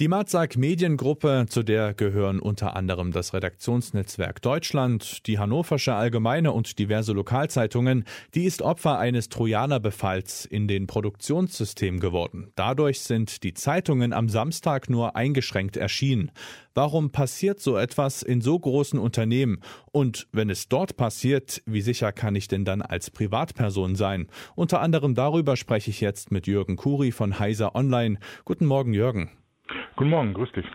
Die Marzak Mediengruppe, zu der gehören unter anderem das Redaktionsnetzwerk Deutschland, die Hannoversche Allgemeine und diverse Lokalzeitungen, die ist Opfer eines Trojanerbefalls in den Produktionssystem geworden. Dadurch sind die Zeitungen am Samstag nur eingeschränkt erschienen. Warum passiert so etwas in so großen Unternehmen? Und wenn es dort passiert, wie sicher kann ich denn dann als Privatperson sein? Unter anderem darüber spreche ich jetzt mit Jürgen Kuri von Heiser Online. Guten Morgen, Jürgen. Guten Morgen, grüß dich.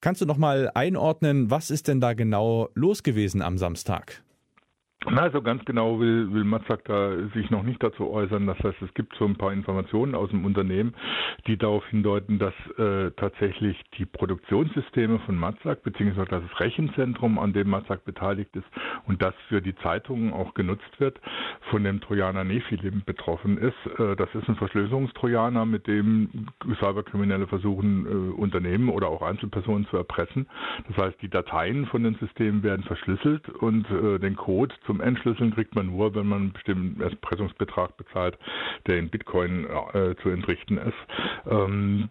Kannst du noch mal einordnen, was ist denn da genau los gewesen am Samstag? Na, so ganz genau will, will Matzak da sich noch nicht dazu äußern. Das heißt, es gibt so ein paar Informationen aus dem Unternehmen, die darauf hindeuten, dass äh, tatsächlich die Produktionssysteme von Matzak beziehungsweise das Rechenzentrum, an dem Matzak beteiligt ist und das für die Zeitungen auch genutzt wird, von dem Trojaner Nephilim betroffen ist. Äh, das ist ein Verschlüsselungstrojaner, mit dem Cyberkriminelle versuchen, äh, Unternehmen oder auch Einzelpersonen zu erpressen. Das heißt, die Dateien von den Systemen werden verschlüsselt und äh, den Code zum zum Entschlüsseln kriegt man nur, wenn man einen bestimmten Erpressungsbetrag bezahlt, der in Bitcoin äh, zu entrichten ist. Ähm,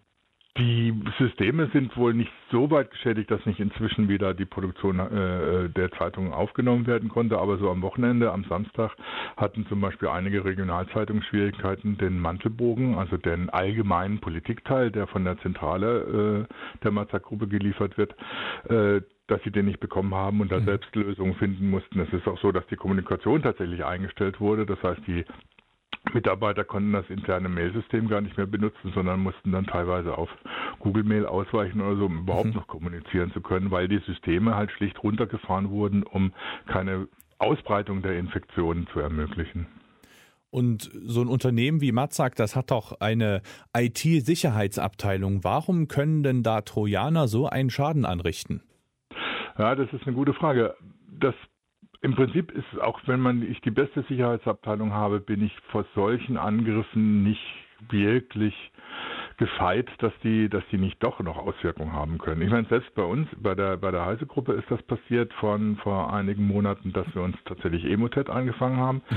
die Systeme sind wohl nicht so weit geschädigt, dass nicht inzwischen wieder die Produktion äh, der Zeitungen aufgenommen werden konnte. Aber so am Wochenende, am Samstag, hatten zum Beispiel einige Regionalzeitungen Schwierigkeiten, den Mantelbogen, also den allgemeinen Politikteil, der von der Zentrale äh, der Mazak-Gruppe geliefert wird, äh, dass sie den nicht bekommen haben und da mhm. selbst Lösungen finden mussten. Es ist auch so, dass die Kommunikation tatsächlich eingestellt wurde. Das heißt, die Mitarbeiter konnten das interne Mailsystem gar nicht mehr benutzen, sondern mussten dann teilweise auf Google Mail ausweichen oder so, um überhaupt mhm. noch kommunizieren zu können, weil die Systeme halt schlicht runtergefahren wurden, um keine Ausbreitung der Infektionen zu ermöglichen. Und so ein Unternehmen wie Matzak, das hat doch eine IT-Sicherheitsabteilung. Warum können denn da Trojaner so einen Schaden anrichten? Ja, das ist eine gute Frage. Das im Prinzip ist auch, wenn man ich die beste Sicherheitsabteilung habe, bin ich vor solchen Angriffen nicht wirklich gefeit, dass die, dass die nicht doch noch Auswirkungen haben können. Ich meine, selbst bei uns, bei der, bei der Heise-Gruppe ist das passiert von vor einigen Monaten, dass wir uns tatsächlich Emotet angefangen haben. Mhm.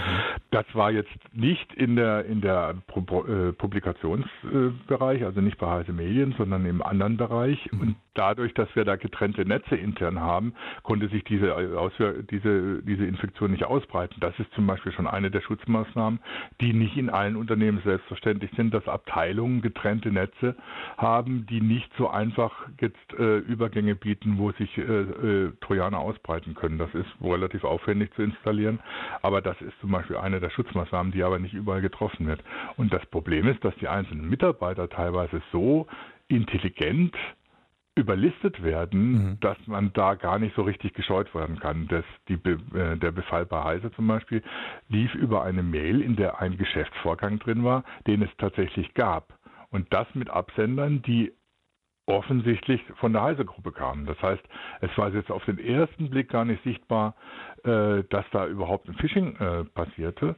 Das war jetzt nicht in der, in der äh, Publikationsbereich, also nicht bei Heise Medien, sondern im anderen Bereich. Mhm. Und dadurch, dass wir da getrennte Netze intern haben, konnte sich diese, Auswir diese, diese Infektion nicht ausbreiten. Das ist zum Beispiel schon eine der Schutzmaßnahmen, die nicht in allen Unternehmen selbstverständlich sind, dass Abteilungen getrennte Netze haben, die nicht so einfach jetzt äh, Übergänge bieten, wo sich äh, äh, Trojaner ausbreiten können. Das ist relativ aufwendig zu installieren, aber das ist zum Beispiel eine der Schutzmaßnahmen, die aber nicht überall getroffen wird. Und das Problem ist, dass die einzelnen Mitarbeiter teilweise so intelligent überlistet werden, mhm. dass man da gar nicht so richtig gescheut werden kann. Das, die, äh, der Befall bei Heise zum Beispiel lief über eine Mail, in der ein Geschäftsvorgang drin war, den es tatsächlich gab. Und das mit Absendern, die offensichtlich von der Heise-Gruppe kamen. Das heißt, es war jetzt auf den ersten Blick gar nicht sichtbar, äh, dass da überhaupt ein Phishing äh, passierte.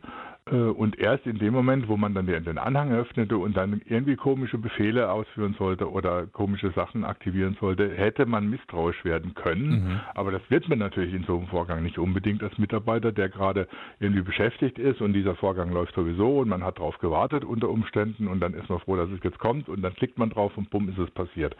Äh, und erst in dem Moment, wo man dann den Anhang öffnete und dann irgendwie komische Befehle ausführen sollte oder komische Sachen aktivieren sollte, hätte man misstrauisch werden können. Mhm. Aber das wird man natürlich in so einem Vorgang nicht unbedingt als Mitarbeiter, der gerade irgendwie beschäftigt ist und dieser Vorgang läuft sowieso und man hat darauf gewartet unter Umständen und dann ist man froh, dass es jetzt kommt und dann klickt man drauf und bumm ist es passiert.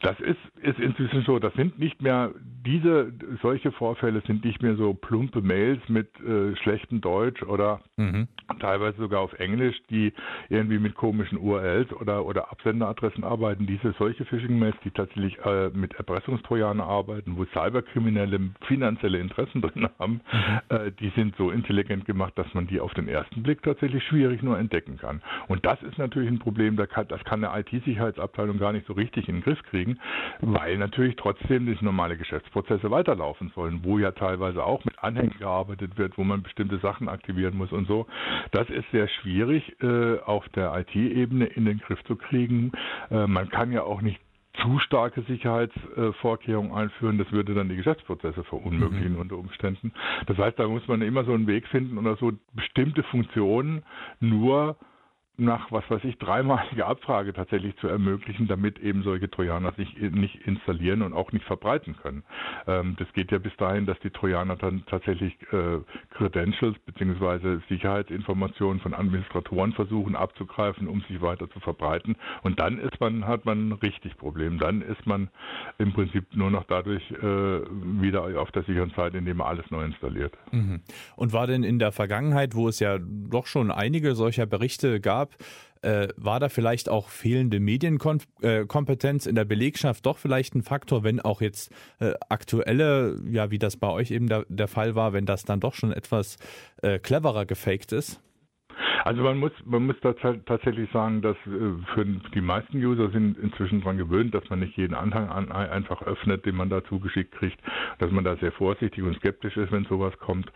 Das ist, ist inzwischen so. Das sind nicht mehr diese solche Vorfälle sind nicht mehr so plumpe Mails mit äh, schlechtem Deutsch oder mhm. teilweise sogar auf Englisch, die irgendwie mit komischen URLs oder oder Absenderadressen arbeiten. Diese solche Phishing-Mails, die tatsächlich äh, mit Erpressungstrojaner arbeiten, wo Cyberkriminelle finanzielle Interessen drin haben, mhm. äh, die sind so intelligent gemacht, dass man die auf den ersten Blick tatsächlich schwierig nur entdecken kann. Und das ist natürlich ein Problem. Das kann, das kann eine IT-Sicherheitsabteilung gar nicht so richtig in den Griff kriegen weil natürlich trotzdem die normale Geschäftsprozesse weiterlaufen sollen, wo ja teilweise auch mit Anhängen gearbeitet wird, wo man bestimmte Sachen aktivieren muss und so. Das ist sehr schwierig äh, auf der IT-Ebene in den Griff zu kriegen. Äh, man kann ja auch nicht zu starke Sicherheitsvorkehrungen einführen, das würde dann die Geschäftsprozesse verunmöglichen mhm. unter Umständen. Das heißt, da muss man immer so einen Weg finden oder so bestimmte Funktionen nur nach, was weiß ich, dreimalige Abfrage tatsächlich zu ermöglichen, damit eben solche Trojaner sich nicht installieren und auch nicht verbreiten können. Ähm, das geht ja bis dahin, dass die Trojaner dann tatsächlich äh, Credentials bzw. Sicherheitsinformationen von Administratoren versuchen abzugreifen, um sich weiter zu verbreiten. Und dann ist man, hat man richtig Problem. Dann ist man im Prinzip nur noch dadurch äh, wieder auf der sicheren Seite, indem man alles neu installiert. Mhm. Und war denn in der Vergangenheit, wo es ja doch schon einige solcher Berichte gab, äh, war da vielleicht auch fehlende Medienkompetenz in der Belegschaft doch vielleicht ein Faktor, wenn auch jetzt äh, aktuelle, ja, wie das bei euch eben der, der Fall war, wenn das dann doch schon etwas äh, cleverer gefaked ist? Also man muss, man muss tatsächlich sagen, dass äh, für die meisten User sind inzwischen daran gewöhnt, dass man nicht jeden Anhang an, einfach öffnet, den man da zugeschickt kriegt, dass man da sehr vorsichtig und skeptisch ist, wenn sowas kommt.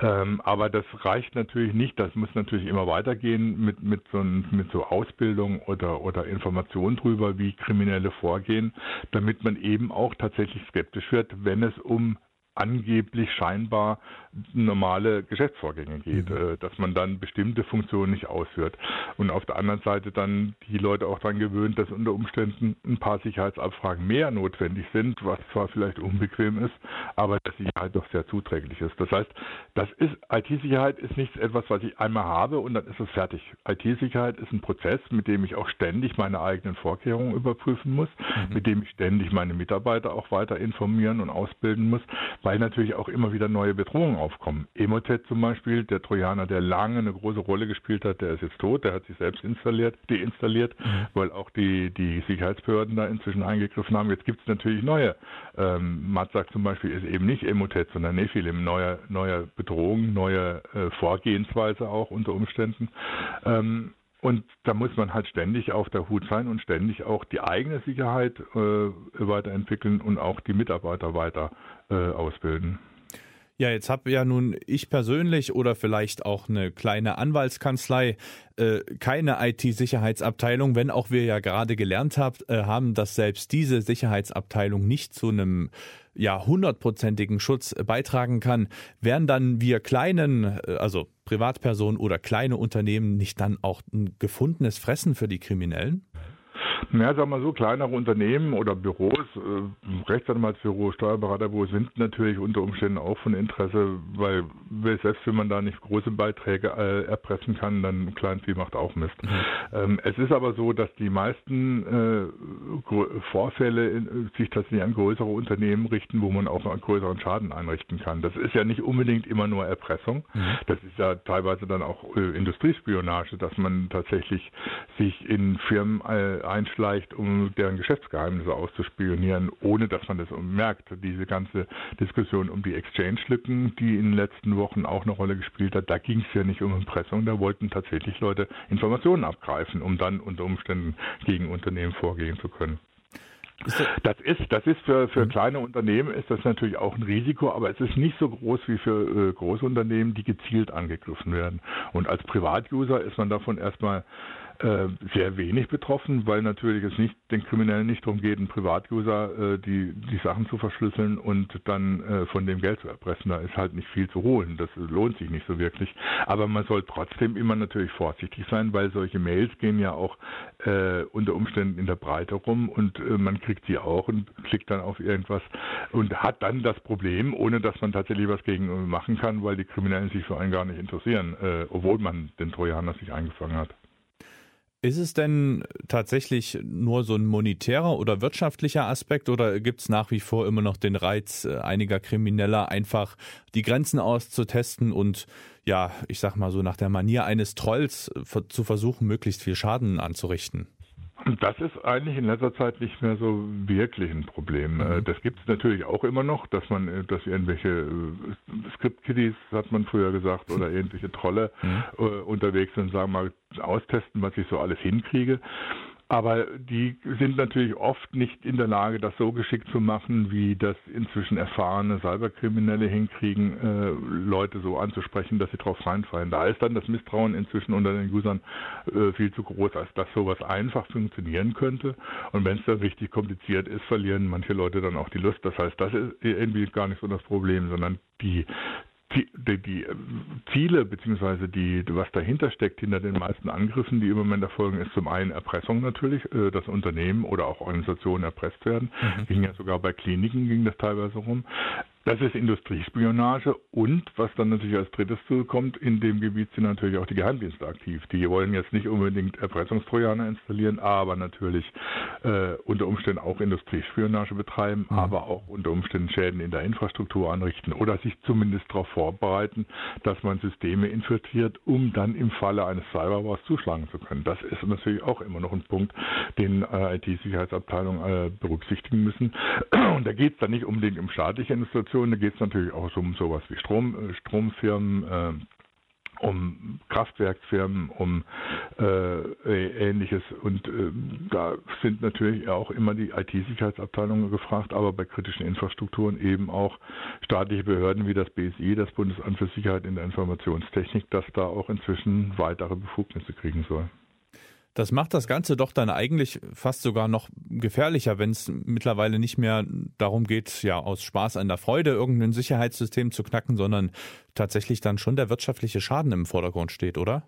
Ähm, aber das reicht natürlich nicht. Das muss natürlich immer weitergehen mit, mit, so, mit so Ausbildung oder, oder Informationen drüber, wie Kriminelle vorgehen, damit man eben auch tatsächlich skeptisch wird, wenn es um angeblich scheinbar normale Geschäftsvorgänge geht, mhm. Äh, dass man dann bestimmte Funktionen nicht ausführt. Und auf der anderen Seite dann die Leute auch daran gewöhnt, dass unter Umständen ein paar Sicherheitsabfragen mehr notwendig sind, was zwar vielleicht unbequem ist, aber dass Sicherheit doch sehr zuträglich ist. Das heißt, das ist IT-Sicherheit ist nicht etwas, was ich einmal habe und dann ist es fertig. IT-Sicherheit ist ein Prozess, mit dem ich auch ständig meine eigenen Vorkehrungen überprüfen muss, mhm. mit dem ich ständig meine Mitarbeiter auch weiter informieren und ausbilden muss, weil natürlich auch immer wieder neue Bedrohungen aufkommen. Emotet zum Beispiel, der Trojaner, der lange eine große Rolle gespielt hat, der ist jetzt tot, der hat sich selbst installiert, deinstalliert, mhm. weil auch die, die Sicherheitsbehörden da inzwischen eingegriffen haben. Jetzt gibt es natürlich neue. Ähm, Matzak zum Beispiel ist eben nicht Emotet, sondern Nephilim, neue, neue Bedrohungen, neue äh, Vorgehensweise auch unter Umständen. Ähm, und da muss man halt ständig auf der Hut sein und ständig auch die eigene Sicherheit äh, weiterentwickeln und auch die Mitarbeiter weiter äh, ausbilden. Ja, jetzt habe ja nun ich persönlich oder vielleicht auch eine kleine Anwaltskanzlei äh, keine IT-Sicherheitsabteilung, wenn auch wir ja gerade gelernt habt, äh, haben, dass selbst diese Sicherheitsabteilung nicht zu einem ja hundertprozentigen Schutz beitragen kann, wären dann wir kleinen, äh, also Privatpersonen oder kleine Unternehmen nicht dann auch ein gefundenes Fressen für die Kriminellen? Ja, sagen wir so, kleinere Unternehmen oder Büros, äh, Rechtsanwaltsbüro, Steuerberaterbüro sind natürlich unter Umständen auch von Interesse, weil selbst wenn man da nicht große Beiträge äh, erpressen kann, dann Kleinvieh macht auch Mist. Mhm. Ähm, es ist aber so, dass die meisten äh, Vorfälle in, sich tatsächlich an größere Unternehmen richten, wo man auch einen größeren Schaden einrichten kann. Das ist ja nicht unbedingt immer nur Erpressung. Mhm. Das ist ja teilweise dann auch äh, Industriespionage, dass man tatsächlich sich in Firmen äh, vielleicht, um deren Geschäftsgeheimnisse auszuspionieren, ohne dass man das merkt. Diese ganze Diskussion um die Exchange-Lücken, die in den letzten Wochen auch eine Rolle gespielt hat, da ging es ja nicht um Impressum, da wollten tatsächlich Leute Informationen abgreifen, um dann unter Umständen gegen Unternehmen vorgehen zu können. Das ist, das ist für, für mhm. kleine Unternehmen ist das natürlich auch ein Risiko, aber es ist nicht so groß wie für äh, große Unternehmen, die gezielt angegriffen werden. Und als Privatuser ist man davon erstmal sehr wenig betroffen, weil natürlich es nicht den Kriminellen nicht darum geht, einen Privatuser äh, die, die Sachen zu verschlüsseln und dann äh, von dem Geld zu erpressen. Da ist halt nicht viel zu holen. Das lohnt sich nicht so wirklich. Aber man soll trotzdem immer natürlich vorsichtig sein, weil solche Mails gehen ja auch äh, unter Umständen in der Breite rum und äh, man kriegt sie auch und klickt dann auf irgendwas und hat dann das Problem, ohne dass man tatsächlich was gegen machen kann, weil die Kriminellen sich für einen gar nicht interessieren, äh, obwohl man den Trojaner sich eingefangen hat. Ist es denn tatsächlich nur so ein monetärer oder wirtschaftlicher Aspekt oder gibt es nach wie vor immer noch den Reiz äh, einiger Krimineller, einfach die Grenzen auszutesten und ja, ich sag mal so nach der Manier eines Trolls äh, zu versuchen, möglichst viel Schaden anzurichten? Das ist eigentlich in letzter Zeit nicht mehr so wirklich ein Problem. Äh, mhm. Das gibt es natürlich auch immer noch, dass man, äh, dass irgendwelche äh, Script-Kiddies, hat man früher gesagt, oder irgendwelche Trolle mhm. unterwegs sind, sagen mal, austesten, was ich so alles hinkriege. Aber die sind natürlich oft nicht in der Lage, das so geschickt zu machen, wie das inzwischen erfahrene Cyberkriminelle hinkriegen, äh, Leute so anzusprechen, dass sie drauf reinfallen. Da ist dann das Misstrauen inzwischen unter den Usern äh, viel zu groß, als dass sowas einfach funktionieren könnte. Und wenn es dann richtig kompliziert ist, verlieren manche Leute dann auch die Lust. Das heißt, das ist irgendwie gar nicht so das Problem, sondern die die, die Ziele beziehungsweise die, was dahinter steckt, hinter den meisten Angriffen, die im Moment erfolgen, ist zum einen Erpressung natürlich, äh, dass Unternehmen oder auch Organisationen erpresst werden. Mhm. Ging ja sogar bei Kliniken ging das teilweise rum. Das ist Industriespionage und was dann natürlich als drittes zukommt, in dem Gebiet sind natürlich auch die Geheimdienste aktiv. Die wollen jetzt nicht unbedingt Erpressungstrojaner installieren, aber natürlich äh, unter Umständen auch Industriespionage betreiben, mhm. aber auch unter Umständen Schäden in der Infrastruktur anrichten oder sich zumindest darauf vorbereiten, dass man Systeme infiltriert, um dann im Falle eines Cyberwars zuschlagen zu können. Das ist natürlich auch immer noch ein Punkt, den äh, IT-Sicherheitsabteilungen äh, berücksichtigen müssen. Und da geht es dann nicht unbedingt um staatliche Institutionen, Situation. Da geht es natürlich auch um sowas wie Strom, äh, Stromfirmen, äh, um Kraftwerksfirmen, um äh, ähnliches. Und äh, da sind natürlich auch immer die IT-Sicherheitsabteilungen gefragt, aber bei kritischen Infrastrukturen eben auch staatliche Behörden wie das BSI, das Bundesamt für Sicherheit in der Informationstechnik, das da auch inzwischen weitere Befugnisse kriegen soll. Das macht das Ganze doch dann eigentlich fast sogar noch gefährlicher, wenn es mittlerweile nicht mehr darum geht, ja aus Spaß an der Freude irgendein Sicherheitssystem zu knacken, sondern tatsächlich dann schon der wirtschaftliche Schaden im Vordergrund steht, oder?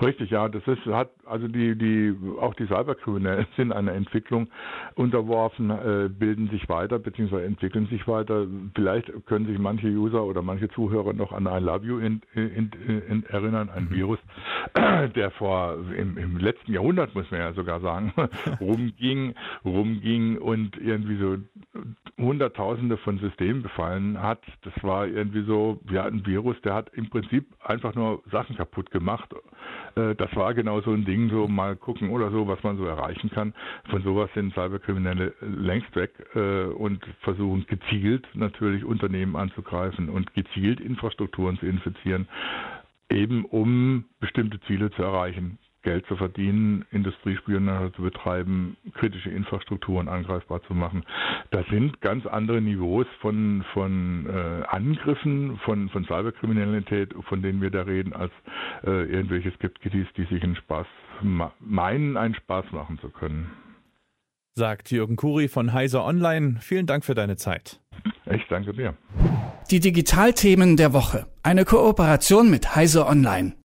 Richtig, ja, das ist hat also die die auch die Cyberkriminellen sind einer Entwicklung unterworfen, äh, bilden sich weiter bzw. entwickeln sich weiter. Vielleicht können sich manche User oder manche Zuhörer noch an I Love You in, in, in, erinnern, ein mhm. Virus, der vor im, im, letzten Jahrhundert muss man ja sogar sagen rumging, rumging und irgendwie so Hunderttausende von Systemen befallen hat. Das war irgendwie so, ja, ein Virus, der hat im Prinzip einfach nur Sachen kaputt gemacht das war genau so ein Ding, so mal gucken oder so, was man so erreichen kann. Von sowas sind Cyberkriminelle längst weg äh, und versuchen gezielt natürlich Unternehmen anzugreifen und gezielt Infrastrukturen zu infizieren, eben um bestimmte Ziele zu erreichen. Geld zu verdienen, Industriespionage zu betreiben, kritische Infrastrukturen angreifbar zu machen. Das sind ganz andere Niveaus von, von äh, Angriffen, von, von Cyberkriminalität, von denen wir da reden, als äh, irgendwelche Skeptikis, die sich einen Spaß meinen, einen Spaß machen zu können. Sagt Jürgen Kuri von Heiser Online. Vielen Dank für deine Zeit. Ich danke dir. Die Digitalthemen der Woche. Eine Kooperation mit Heiser Online.